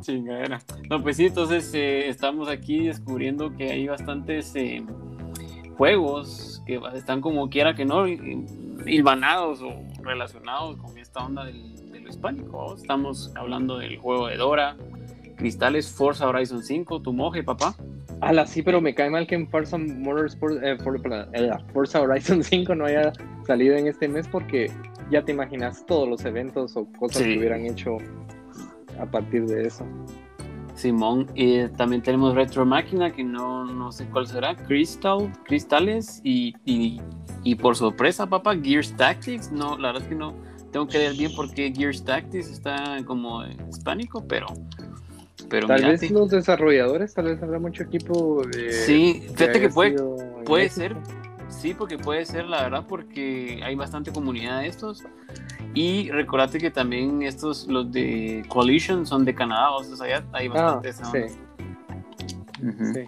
Chingadera. No, pues sí, entonces eh, estamos aquí descubriendo que hay bastantes eh, juegos que están como quiera que no, hilvanados o relacionados con esta onda del hispánico. Estamos hablando del juego de Dora, Cristales, Forza Horizon 5, tu moje, papá. Ala, sí, pero me cae mal que en Forza, Motorsport, eh, eh, Forza Horizon 5 no haya salido en este mes porque ya te imaginas todos los eventos o cosas que hubieran hecho a partir de eso. Simón, y también tenemos Retro Máquina, que no, no sé cuál será, Crystal, Cristales y, y, y por sorpresa, papá, Gears Tactics, no, la verdad es que no, tengo que ver bien por qué Gears Tactics está como hispánico, pero. pero tal vez los desarrolladores, tal vez habrá mucho equipo. De, sí, fíjate que, puede, puede ser. Sí, porque puede ser, la verdad, porque hay bastante comunidad de estos. Y recordate que también estos, los de Coalition, son de Canadá, o sea, allá hay ah, bastantes. sí.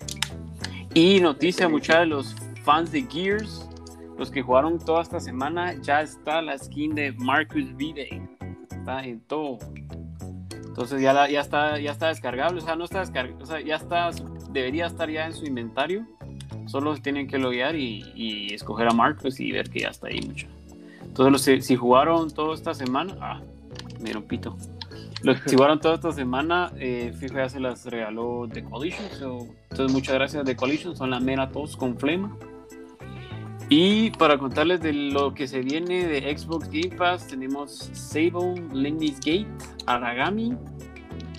Y noticia, mucha de los fans de Gears los que jugaron toda esta semana, ya está la skin de Marcus Vide. Está en todo. Entonces ya, ya, está, ya está descargable, o sea, no está descargable, o sea, ya está, debería estar ya en su inventario. Solo tienen que loguear y, escoger a Marcus y ver que ya está ahí mucho. Entonces, los, si jugaron toda esta semana, ah, me pito. Los que jugaron toda esta semana, eh, fijo ya se las regaló The Coalition. entonces, muchas gracias The Coalition, son la mera tos con flema. Y para contarles de lo que se viene de Xbox Game Pass, tenemos Sable, Lindy's Gate, Aragami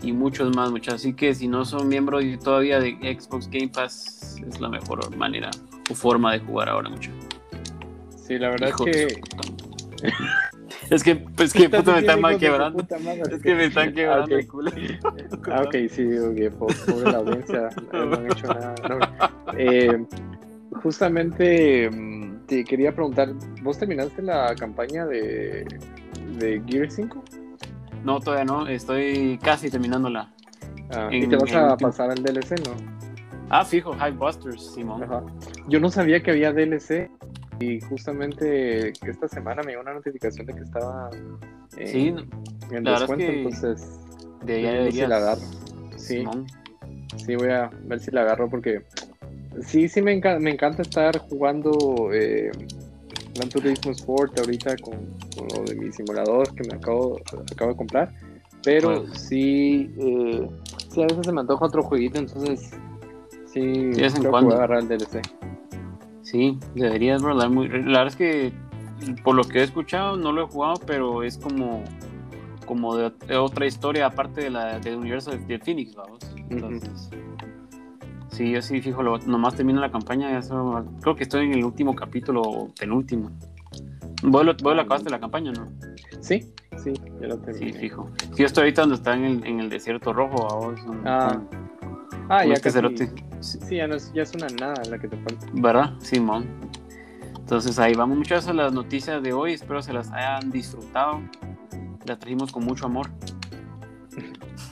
y muchos más, muchos. Así que si no son miembros todavía de Xbox Game Pass, es la mejor manera o forma de jugar ahora, mucho. Sí, la verdad es que. Es que, pues que puto me están mal quebrando. es que me están quebrando el culo. Ah, ok, sí, ok, pobre la audiencia, no han hecho nada. Eh, justamente mm, te quería preguntar, ¿vos terminaste la campaña de, de Gear 5? No, todavía no, estoy casi terminándola. Ah, y te vas a pasar al DLC, ¿no? Ah, fijo, Busters, Simón. Yo no sabía que había DLC y justamente esta semana me dio una notificación de que estaba en, sí, en descuento, entonces de ahí si la agarro. Sí, sí, voy a ver si la agarro porque Sí, sí, me, me encanta estar jugando eh, Gran Turismo Sport ahorita con, lo de mi simulador que me acabo, acabo de comprar. Pero sí, eh, sí, a veces se me antoja otro jueguito, entonces sí, sí creo que voy a agarrar el DLC. Sí, deberías, bro. Muy... La verdad es que por lo que he escuchado, no lo he jugado, pero es como, como de, otra historia aparte de la del universo de, Phoenix, vamos. Entonces. Sí, yo sí, fijo, nomás termino la campaña, ya creo que estoy en el último capítulo, penúltimo. ¿Vos, lo, vos acabaste la campaña, no? Sí, sí, ya lo terminé. Sí, fijo. Sí, yo estoy ahorita donde está en el, en el desierto rojo, ahora. Ah, ah ya casi, Sí, ya, no es, ya es una nada la que te falta. ¿Verdad? Simón. Entonces ahí vamos muchas a las noticias de hoy, espero se las hayan disfrutado. Las trajimos con mucho amor.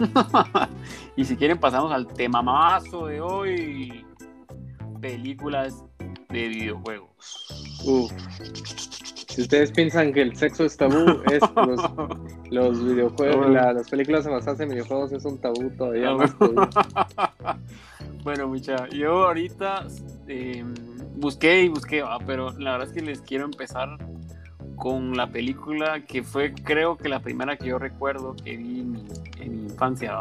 y si quieren pasamos al tema mazo de hoy. Películas de videojuegos. Si ustedes piensan que el sexo es tabú, es los, videojuegos, las películas basadas en videojuegos es un tabú todavía ah, bueno, mucha, yo ahorita em, busqué y busqué, ah, pero la verdad es que les quiero empezar con la película que fue creo que la primera que yo recuerdo que vi en mi, infancia,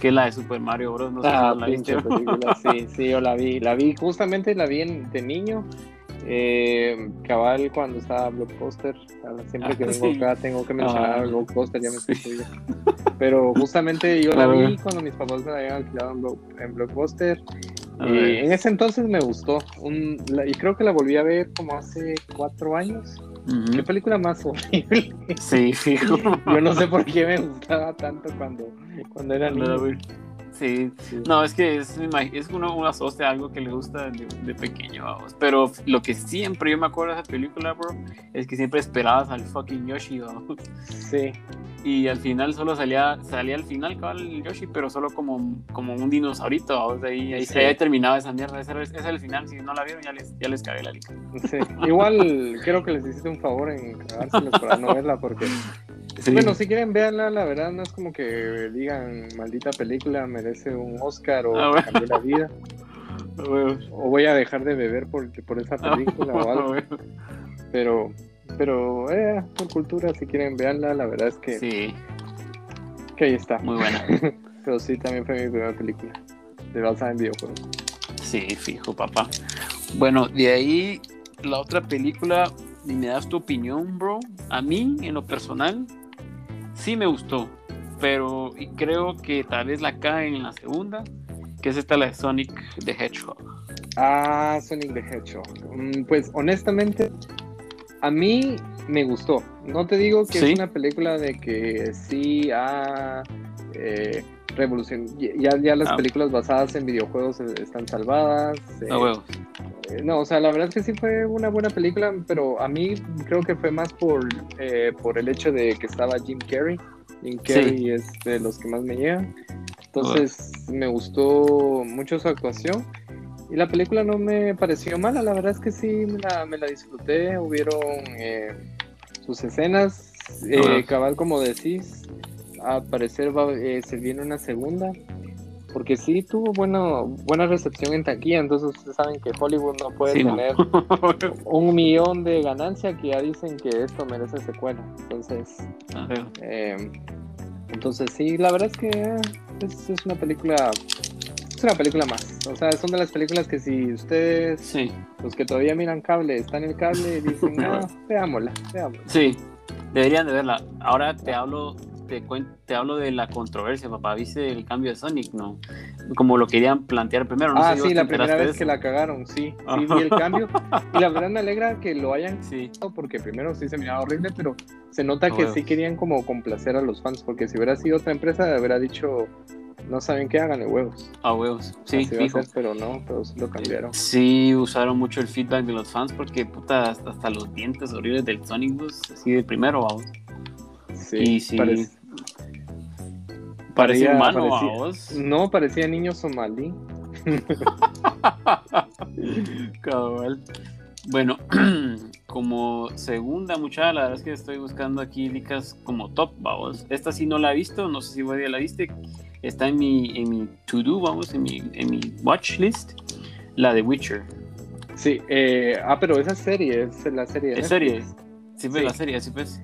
que es la de Super Mario Bros. No sé ah, la película, sí, sí, yo la vi, la vi, justamente la vi de niño, eh, cabal cuando estaba Blockbuster, siempre que ah, vengo acá tengo que mencionar ah. Blockbuster, ya me estoy Pero justamente yo la vi cuando mis papás me la habían alquilado en, Blockbuster. Y en ese entonces me gustó. y creo que la volví a ver como hace cuatro años. Qué película más horrible. Sí, fijo. Yo no sé por qué me gustaba tanto cuando, cuando era niño. Sí. no, es que es, es uno, una asocia algo que le gusta de, pequeño, vamos. Pero lo que siempre yo me acuerdo de esa película, bro, es que siempre esperabas al fucking Yoshi, vamos. Sí. Y al final solo salía, salía al final cabal el Yoshi, pero solo como, como un dinosaurito, vamos. Ahí, ahí, ahí terminaba esa mierda. Ese, es el final. Si no la vieron, ya les, ya les cagué la. Sí. Igual creo que les hiciste un favor en cagárselos para no verla, porque bueno, si quieren verla, la verdad no es como que digan maldita película, merece un Oscar o ah, la vida. O voy a dejar de beber por, por esa ah, película o algo. Pero, pero, eh, por cultura, si quieren verla, la verdad es que. Sí. Que ahí está. Muy buena. pero sí, también fue mi primera película. De basada en videojuegos. Sí, fijo, papá. Bueno, de ahí, la otra película, y me das tu opinión, bro. A mí, en lo personal, sí me gustó, pero creo que tal vez la cae en la segunda, que es esta la de Sonic the Hedgehog. Ah, Sonic the Hedgehog. Mm, pues honestamente, a mí me gustó. No te digo que es una película de que sí ha eh, revolución. Ya, ya las ah. películas basadas en videojuegos están salvadas. Eh, eh, no, o sea, la verdad es que sí fue una buena película, pero a mí creo que fue más por, eh, por el hecho de que estaba Jim Carrey. Jim Carrey es de los que más me llegan. Entonces me gustó mucho su actuación. Y la película no me pareció mala, la verdad es que sí me la, me la disfruté. Hubieron eh, sus escenas, cabal como decís, a parecer va, se viene una segunda porque sí tuvo bueno, buena recepción en taquilla, entonces ustedes saben que Hollywood no puede tener un millón de ganancia que ya dicen que esto merece secuela. Entonces, eh, entonces sí, la verdad es que es, es, una película, es una película más. O sea, son de las películas que si ustedes, los que todavía miran cable, están en el cable, dicen, ah, veámosla, veámosla. Sí, deberían de verla. Ahora te hablo te, te hablo de la controversia, papá. ¿Viste el cambio de Sonic? No. Como lo querían plantear primero. ah, sí, la primera vez que la cagaron, sí. Sí, vi el cambio. Y la verdad me alegra que lo hayan sí. porque primero sí se miraba horrible, pero se nota que sí querían como complacer a los fans, porque si hubiera sido otra empresa, hubiera dicho no saben qué hagan de huevos. A huevos, sí, pero no, pero sí lo cambiaron. Sí, usaron mucho el feedback de los fans porque puta, hasta, los dientes horribles del Sonic Bus, así de primero, vamos. Sí, sí. Parecía, humano No, parecía niño somalí. Bueno, como segunda muchacha, la verdad es que estoy buscando aquí licas como top, vamos. Esta sí no la he visto, no sé si voy a la viste. Está en mi, en mi to-do, vamos, en mi, en mi watch list. La de Witcher. Sí, eh, ah, pero esa serie es la serie. ¿Es serie? Sí, pues la serie, sí, pues.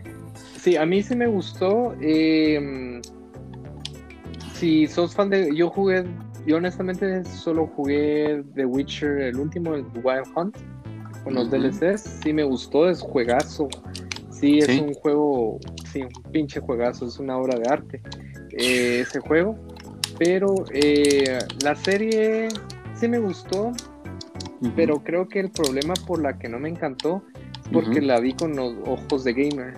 Sí, a mí sí me gustó. Eh, si sos fan de. Yo jugué. Yo honestamente solo jugué The Witcher, el último, el Wild Hunt, con los DLCs. Sí me gustó, es juegazo. Sí, es un juego. Sí, un pinche juegazo, es una obra de arte. Eh, ese juego. Pero eh, la serie sí me gustó. Pero creo que el problema por la que no me encantó es porque la vi con los ojos de gamer.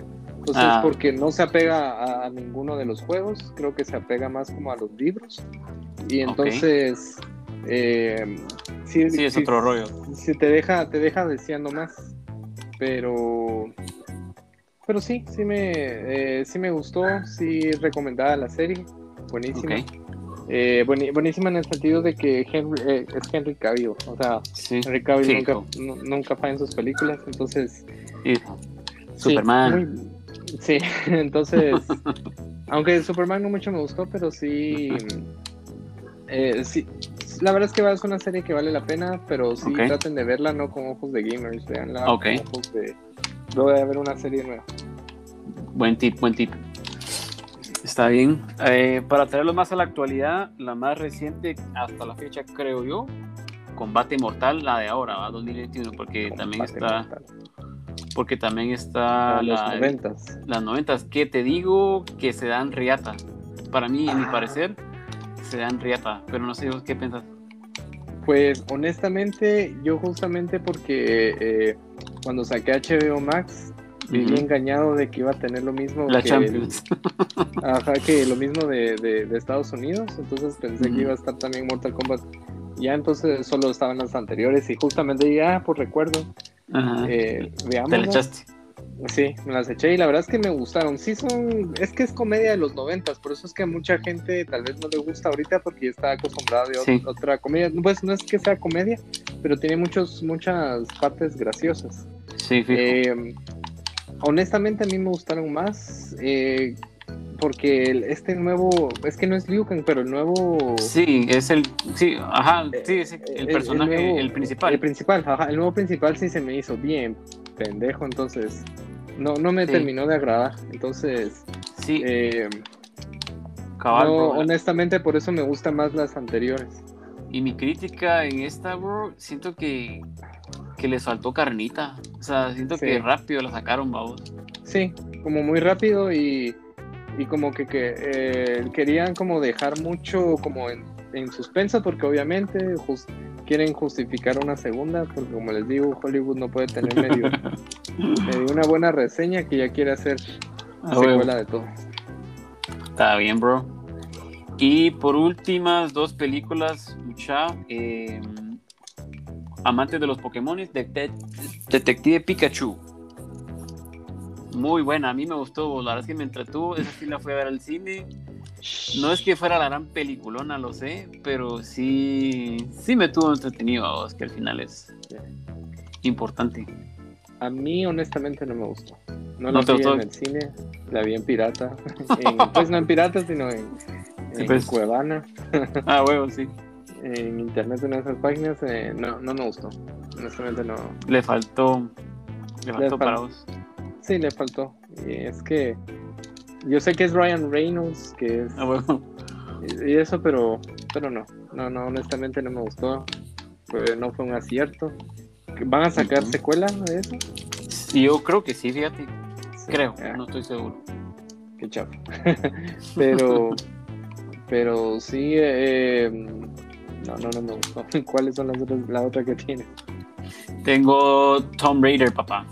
Entonces, ah. porque no se apega a, ninguno de los juegos, creo que se apega más como a los libros. Y entonces, eh, sí, es otro rollo. Sí, te deja, te deja deseando más. Pero, pero sí, sí me, eh, sí me gustó, sí recomendada la serie, buenísima. Eh, buenísima en el sentido de que Henry, es Henry Cavill, o sea, Henry Cavill nunca, nunca falla en sus películas, entonces... Superman. Sí, entonces, aunque Superman no mucho me gustó, pero sí, eh, sí, la verdad es que es una serie que vale la pena, pero sí traten de verla no con ojos de gamers, veanla con ojos de, luego de ver una serie nueva. Buen tip, buen tip. Está bien. Eh, para traerlo más a la actualidad, la más reciente hasta la fecha, creo yo, Combate Mortal, la de ahora, 2021, porque también está porque también está las noventas. Las noventas, que te digo que se dan riata. Para mí, en mi parecer, se dan riata, pero no sé qué piensas. Pues honestamente, yo justamente porque eh, cuando saqué HBO Max, viví engañado de que iba a tener lo mismo La que Champions. ajá, que lo mismo de, de, de Estados Unidos, entonces pensé que iba a estar también Mortal Kombat. Ya entonces solo estaban las anteriores y justamente dije, ah, por recuerdo, Ajá. eh, veamos. Te la echaste. Sí, me las eché y la verdad es que me gustaron. Sí son, es que es comedia de los noventas, por eso es que a mucha gente tal vez no le gusta ahorita porque ya está acostumbrada de Sí. otra comedia. Pues no es que sea comedia, pero tiene muchos, muchas partes graciosas. Sí. Eh, honestamente a mí me gustaron más eh, porque el- este nuevo, es que no es Liu Kang, pero el nuevo... sí, es el. Sí, ajá. Sí, sí, eh, el personaje, el, nuevo- principal. El principal, ajá, el nuevo principal sí se me hizo bien pendejo, entonces no, no me Sí. terminó de agradar. Entonces, sí, eh, cabal, no, bro. honestamente por eso me gustan más las anteriores. Y mi crítica en esta, bro, siento que, que les faltó carnita. O sea, siento Sí. que rápido la sacaron, vamos. Sí, como muy rápido y, y como que, que, eh, querían como dejar mucho como en, en suspenso porque obviamente quieren justificar una segunda porque como les digo Hollywood no puede tener medio, medio una buena reseña que ya quiere hacer Ah, secuela de todo. Está bien, bro. Y por últimas dos películas, mucha. eh, Amantes de los Pokémon, Detective Pikachu. Muy buena, a mí me gustó, la verdad es que me entretuvo, esa sí la fui a ver al cine. No es que fuera la gran peliculona, lo sé, pero sí, sí me tuvo entretenido, vos, que al final es importante. A mí honestamente no me gustó. No, ¿No la vi en el cine, la vi en pirata. En- pues no en pirata, sino en, en pues. Cuevana, Ah, huevo, sí. en internet, en esas páginas. eh, no, no me gustó. Honestamente no. Le faltó, le faltó fal- para vos. Sí, le faltó. Y es que yo sé que es Ryan Reynolds, que es Ah, y eso, pero pero no, no, no, honestamente no me gustó. No fue un acierto. ¿Van a sacar Ujú. secuela de eso? Sí, yo creo que sí, fíjate. Sí, Creo, ah, no estoy seguro. Qué chafa. pero pero sí, eh, no, no, no me gustó. ¿Cuáles son las otras, la otra que tiene? Tengo Tomb Raider, papá.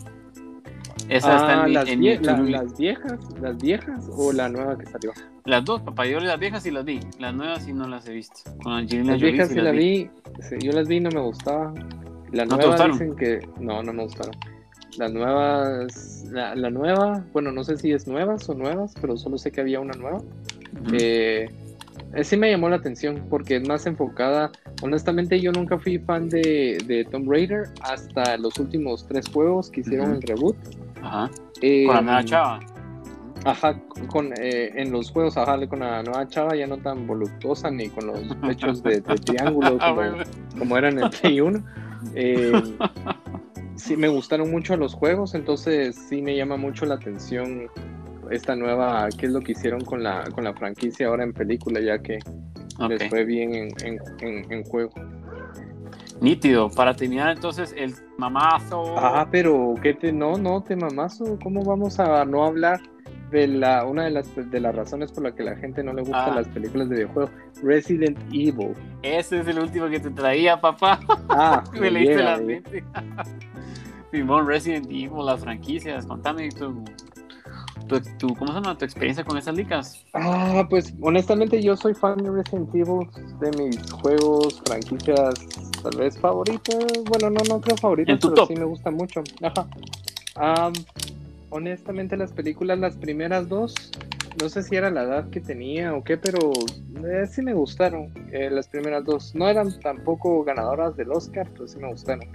Esa está Ah, las, en vie- la- las viejas, las viejas o la nueva que salió. Las dos, papá. Yo las viejas sí las vi. Las nuevas sí no las he visto. Con Angelina Las viejas sí las la vi, sí, yo las vi y no me gustaba. La ¿No te nueva gustaron? dicen que no, no me gustaron. Las nuevas, la, la nueva, bueno, no sé si es nuevas o nuevas, pero solo sé que había una nueva. Ujú. Eh, eh, sí me llamó la atención porque es más enfocada. Honestamente, yo nunca fui fan de, de Tomb Raider hasta los últimos tres juegos que hicieron Ujú. el reboot. Ajá. Eh, Con la nueva chava. Ajá, con, eh, en los juegos, ajá, con la nueva chava ya no tan voluptuosa ni con los pechos de, de triángulo Ah, como, como eran en el Play 1. Eh, sí, me gustaron mucho los juegos, entonces sí me llama mucho la atención esta nueva, qué es lo que hicieron con la, con la franquicia ahora en película, ya que les fue bien en, en, en- en juego. Nítido. Para terminar, entonces, el mamazo. Ah, pero ¿qué te, no, no, te mamazo, ¿cómo vamos a no hablar de la, una de las, de las razones por la que la gente no le gustan Ah. las películas de videojuegos? Resident Evil. Ese es el último que te traía, papá. Ah, Me leíste la me- mente. Simón, Resident Evil, las franquicias. Contame tu, tu, tu- ¿cómo se llama? Tu experiencia con esas licas. Ah, pues honestamente yo soy fan de Resident Evil, de mis juegos, franquicias tal vez favoritas. Bueno, no, no creo favoritas, pero top. sí me gustan mucho. Ajá. Am, honestamente las películas, las primeras dos, no sé si era la edad que tenía o qué, pero eh, sí me gustaron. eh, las primeras dos no eran tampoco ganadoras del Oscar, pero sí me gustaron.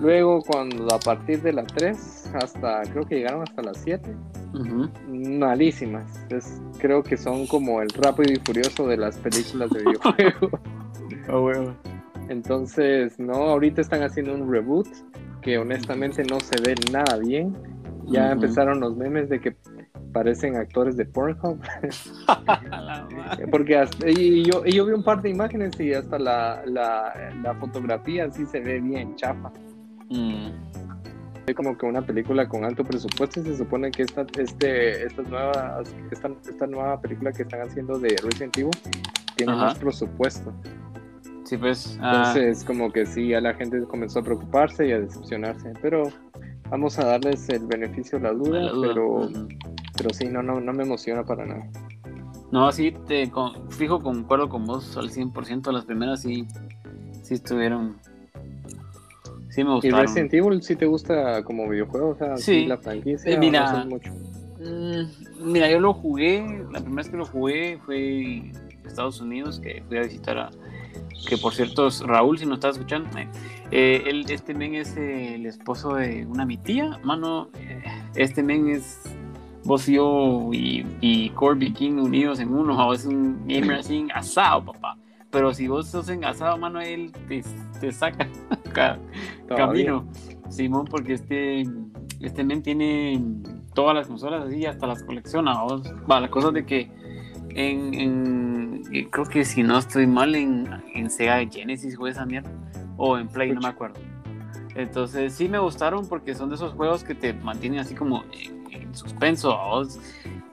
Luego cuando a partir de la 3 hasta, creo que llegaron hasta las 7 ujú. malísimas. Es- creo que son como el rápido y furioso de las películas de videojuegos. Entonces, no, ahorita están haciendo un reboot que honestamente no se ve nada bien. Ya empezaron los memes de que parecen actores de Pornhub. Madre. Porque hasta- y yo, y yo vi un par de imágenes y hasta la, la, la fotografía sí se ve bien chafa. Mm, Es como que una película con alto presupuesto y se supone que esta, este, estas nuevas, esta, esta nueva película que están haciendo de Resident Evil tiene Ajá. más presupuesto. Sí, pues. ah, Entonces, como que sí, ya la gente comenzó a preocuparse y a decepcionarse. Pero, vamos a darles el beneficio de la duda, pero, pero sí, no, no, no me emociona para nada. No, sí, te fijo, concuerdo con vos al 100%. Las primeras sí, sí estuvieron. Sí me gustaron. ¿Y Resident Evil sí te gusta como videojuego? O sea, sí, la franquicia. Eh, mira, mucho? Mm, mira, yo lo jugué. La primera vez que lo jugué fue en Estados Unidos, que fui a visitar a. Que por cierto, Raúl, si no estás escuchando, eh, él, este men es el esposo de una mi tía. Mano, eh, este men es vos y yo y, Corby King unidos en uno, o es un gamer así asado, papá. Pero si vos sos engasado, mano, él te, te saca camino. Simón, porque este, este men tiene todas las consolas así, hasta las colecciona. Va, la cosa de que en, en, creo que si no estoy mal, en, en Sega Genesis o esa mierda, o en Play, no me acuerdo. Entonces sí me gustaron porque son de esos juegos que te mantienen así como en suspenso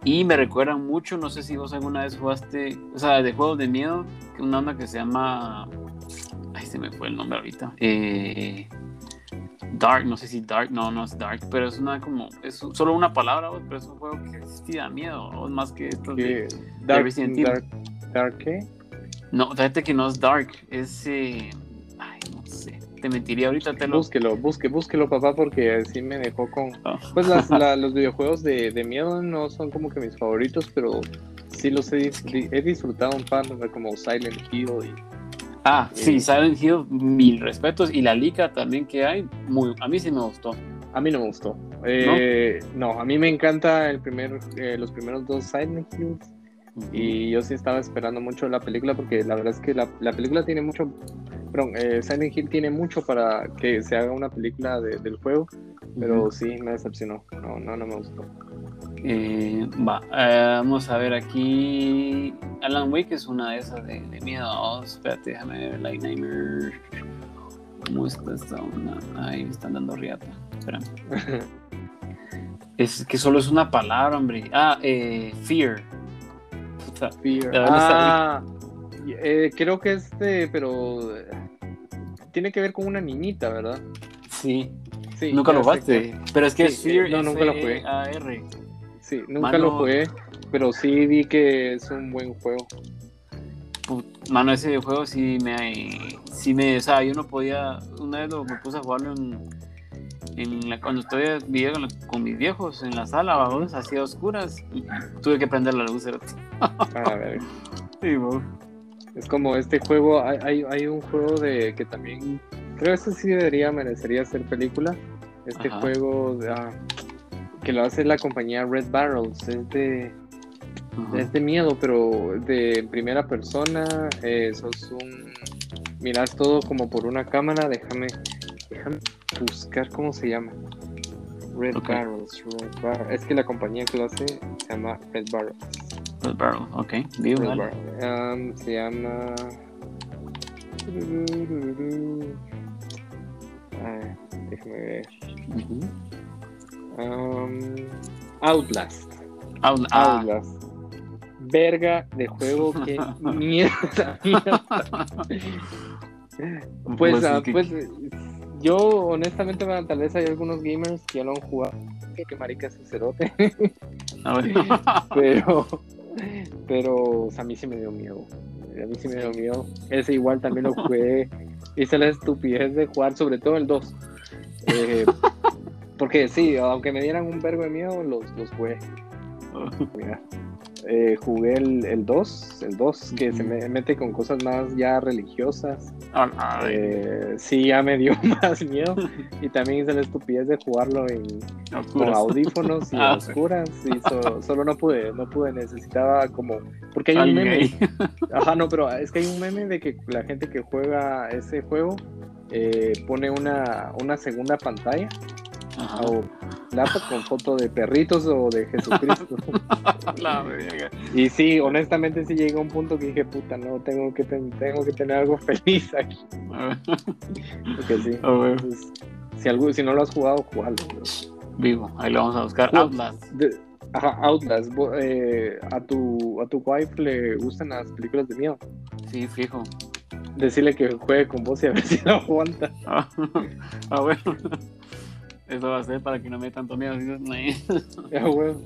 y me recuerdan mucho, no sé si vos alguna vez jugaste, o sea, de juegos de miedo, una onda que se llama, ay, se me fue el nombre ahorita, eh, Dark, no sé si Dark, no, no es Dark, pero es una como, es solo una palabra, pero es un juego que sí da miedo, o más que esto de, Dark, Dark, Dark, qué? No, fíjate que no es Dark, es, eh, ay, no sé, te mentiría ahorita, te lo... Búsquelo, busque, búsquelo, papá, porque así me dejó con... Ah. Pues los videojuegos de, de, miedo no son como que mis favoritos, pero sí los he, he disfrutado un par, como Silent Hill y... Ah, sí, Silent Hill, mil respetos. Y la Lica también que hay, muy, a mí sí me gustó. A mí no me gustó. Eh, ¿No? a mí me encanta el primer, eh, los primeros dos Silent Hills. Y yo sí estaba esperando mucho la película porque la verdad es que la, la película tiene mucho perdón, eh, Silent Hill tiene mucho para que se haga una película del juego, pero sí me decepcionó. No, no, no me gustó. Eh, va, eh, vamos a ver aquí. Alan Wake es una de esas de, miedo. Oh, espérate, déjame ver. Light Nightmare. ¿Cómo está esta onda? Ahí me están dando riata. Espera. es que solo es una palabra, hombre. Ah, eh, Fear. fear. Ah, eh, creo que este, pero eh, tiene que ver con una niñita, ¿verdad? Sí. sí nunca lo jugaste. Pero es que es Fear no, nunca lo jugué. Sí, nunca lo jugué, pero sí vi que es un buen juego. Mano, ese juego sí me, sí me, o sea, yo no podía, una vez lo, me puse a jugarlo en, en la, cuando estoy viviendo con, mis viejos en la sala, vamos, así a oscuras, y tuve que prender la luz. a ver. Sí, es como este juego, hay, hay, un juego de que también, creo que este sí debería, merecería ser película. Este juego ah, que lo hace la compañía Red Barrels, es de, es de miedo, pero de primera persona, eh, sos un, miras todo como por una cámara, déjame, déjame buscar cómo se llama. Red Barrels, Red Barrels. Es que la compañía que lo hace se llama Red Barrels. Red Barrel, ok. Red um, se llama. Ah, déjame ver. um, Outlast. Out ah. Outlast. Verga de juego, que mierda. pues, pues, uh, pues yo honestamente tal vez hay algunos gamers que ya lo han jugado que marica es cerote ah, pero a mí sí me dio miedo. A mí sí me dio miedo. Ese igual también lo jugué. Hice la estupidez de jugar, sobre todo el 2. Eh, porque sí, aunque me dieran un vergo de miedo, los, los jugué. Mira. Eh, jugué el 2, el 2 que se me mete con cosas más ya religiosas. Eh, sí, ya me dio más miedo. Y también hice la estupidez de jugarlo en, con audífonos y ah, oscuras. Y solo no pude, no pude, necesitaba como. Porque hay un meme. Ajá, no, pero es que hay un meme de que la gente que juega ese juego eh, pone una, una segunda pantalla. O laptop con foto de perritos o de Jesucristo. y sí, honestamente sí llegó un punto que dije, puta, no, tengo que, tengo que tener algo feliz aquí. Porque sí. si, algo, si no lo has jugado, jugalo. Vivo, ahí lo vamos a buscar. Outlast. ajá, Outlast. Eh, a, tu, a tu wife le gustan las películas de miedo. Sí, fijo. Decirle que juegue con vos y a ver si lo aguanta. ah, bueno. Eso va a ser para que no me dé tanto miedo. Ya, bueno.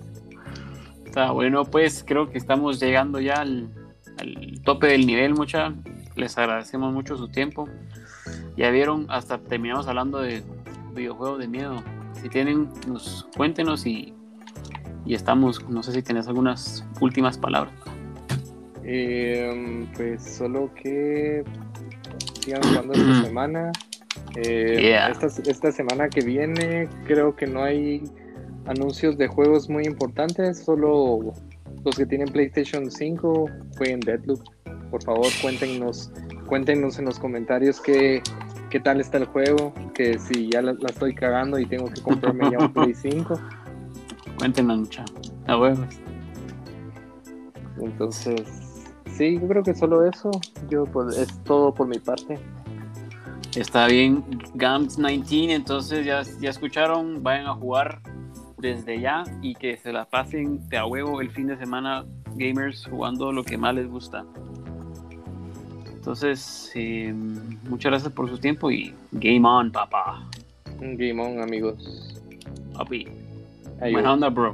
Está bueno, pues creo que estamos llegando ya al, al tope del nivel, mucha. Les agradecemos mucho su tiempo. Ya vieron, hasta terminamos hablando de videojuegos de miedo. Si tienen, nos cuéntenos y, y estamos. No sé si tienes algunas últimas palabras. Eh, pues solo que sigan jugando esta semana. Eh, esta, esta semana que viene creo que no hay anuncios de juegos muy importantes, solo los que tienen PlayStation 5 jueguen Deadloop. Por favor, cuéntenos, cuéntenos en los comentarios qué, qué tal está el juego, que si ya la, estoy cagando y tengo que comprarme ya un Play 5. Cuéntenos mucha, a huevos. Entonces, sí, yo creo que solo eso. Yo pues, es todo por mi parte. Está bien, Gams 19, entonces ya, ya escucharon, vayan a jugar desde ya y que se la pasen de a huevo el fin de semana gamers jugando lo que más les gusta. Entonces, eh, muchas gracias por su tiempo y game on, papá. Game on, amigos. Papi. Buena onda, bro.